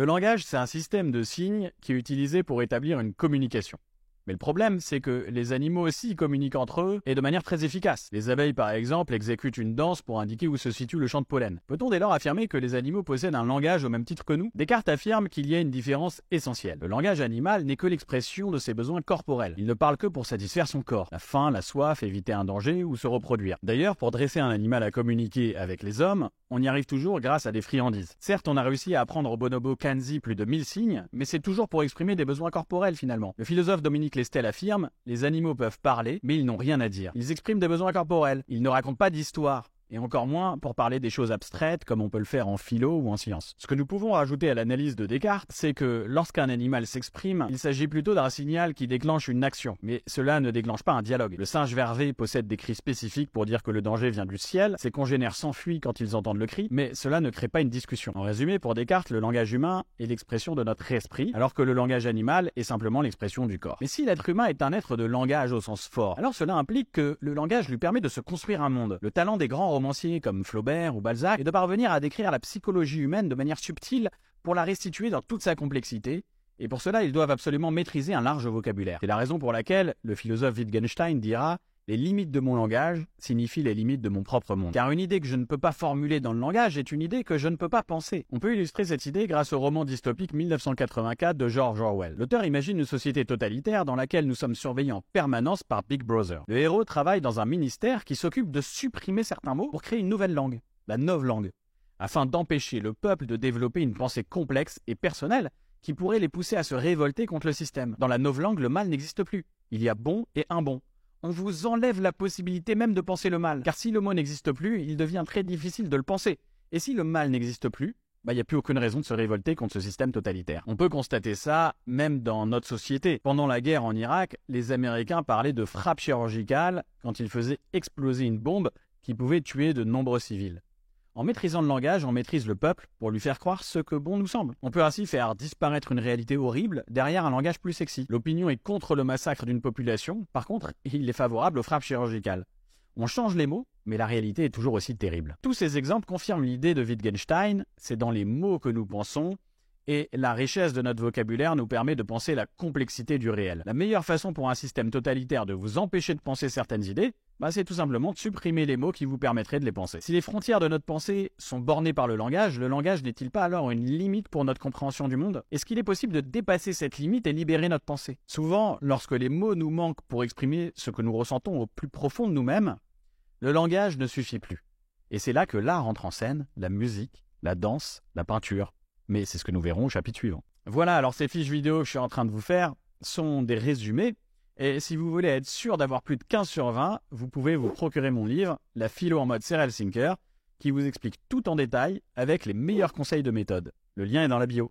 Le langage, c'est un système de signes qui est utilisé pour établir une communication. Mais le problème, c'est que les animaux aussi communiquent entre eux et de manière très efficace. Les abeilles, par exemple, exécutent une danse pour indiquer où se situe le champ de pollen. Peut-on dès lors affirmer que les animaux possèdent un langage au même titre que nous? Descartes affirme qu'il y a une différence essentielle. Le langage animal n'est que l'expression de ses besoins corporels. Il ne parle que pour satisfaire son corps. La faim, la soif, éviter un danger ou se reproduire. D'ailleurs, pour dresser un animal à communiquer avec les hommes, on y arrive toujours grâce à des friandises. Certes, on a réussi à apprendre au bonobo Kanzi plus de 1000 signes, mais c'est toujours pour exprimer des besoins corporels finalement. Le philosophe Dominique Lestel affirme Les animaux peuvent parler, mais ils n'ont rien à dire. Ils expriment des besoins corporels. Ils ne racontent pas d'histoire et encore moins pour parler des choses abstraites comme on peut le faire en philo ou en science. Ce que nous pouvons rajouter à l'analyse de Descartes, c'est que lorsqu'un animal s'exprime, il s'agit plutôt d'un signal qui déclenche une action, mais cela ne déclenche pas un dialogue. Le singe vervé possède des cris spécifiques pour dire que le danger vient du ciel, ses congénères s'enfuient quand ils entendent le cri, mais cela ne crée pas une discussion. En résumé, pour Descartes, le langage humain est l'expression de notre esprit, alors que le langage animal est simplement l'expression du corps. Mais si l'être humain est un être de langage au sens fort, alors cela implique que le langage lui permet de se construire un monde. Le talent des grands comme Flaubert ou Balzac et de parvenir à décrire la psychologie humaine de manière subtile pour la restituer dans toute sa complexité. Et pour cela, ils doivent absolument maîtriser un large vocabulaire. C'est la raison pour laquelle le philosophe Wittgenstein dira les limites de mon langage signifient les limites de mon propre monde. Car une idée que je ne peux pas formuler dans le langage est une idée que je ne peux pas penser. On peut illustrer cette idée grâce au roman dystopique 1984 de George Orwell. L'auteur imagine une société totalitaire dans laquelle nous sommes surveillés en permanence par Big Brother. Le héros travaille dans un ministère qui s'occupe de supprimer certains mots pour créer une nouvelle langue, la novlangue, afin d'empêcher le peuple de développer une pensée complexe et personnelle qui pourrait les pousser à se révolter contre le système. Dans la novlangue, le mal n'existe plus. Il y a bon et un bon on vous enlève la possibilité même de penser le mal. Car si le mot n'existe plus, il devient très difficile de le penser. Et si le mal n'existe plus, bah, il n'y a plus aucune raison de se révolter contre ce système totalitaire. On peut constater ça même dans notre société. Pendant la guerre en Irak, les Américains parlaient de frappe chirurgicale quand ils faisaient exploser une bombe qui pouvait tuer de nombreux civils. En maîtrisant le langage, on maîtrise le peuple pour lui faire croire ce que bon nous semble. On peut ainsi faire disparaître une réalité horrible derrière un langage plus sexy. L'opinion est contre le massacre d'une population, par contre, il est favorable aux frappes chirurgicales. On change les mots, mais la réalité est toujours aussi terrible. Tous ces exemples confirment l'idée de Wittgenstein, c'est dans les mots que nous pensons, et la richesse de notre vocabulaire nous permet de penser la complexité du réel. La meilleure façon pour un système totalitaire de vous empêcher de penser certaines idées, bah, c'est tout simplement de supprimer les mots qui vous permettraient de les penser. Si les frontières de notre pensée sont bornées par le langage, le langage n'est-il pas alors une limite pour notre compréhension du monde? Est-ce qu'il est possible de dépasser cette limite et libérer notre pensée? Souvent, lorsque les mots nous manquent pour exprimer ce que nous ressentons au plus profond de nous-mêmes, le langage ne suffit plus. Et c'est là que l'art entre en scène, la musique, la danse, la peinture. Mais c'est ce que nous verrons au chapitre suivant. Voilà, alors ces fiches vidéo que je suis en train de vous faire sont des résumés et si vous voulez être sûr d'avoir plus de 15 sur 20, vous pouvez vous procurer mon livre, La philo en mode serial thinker, qui vous explique tout en détail avec les meilleurs conseils de méthode. Le lien est dans la bio.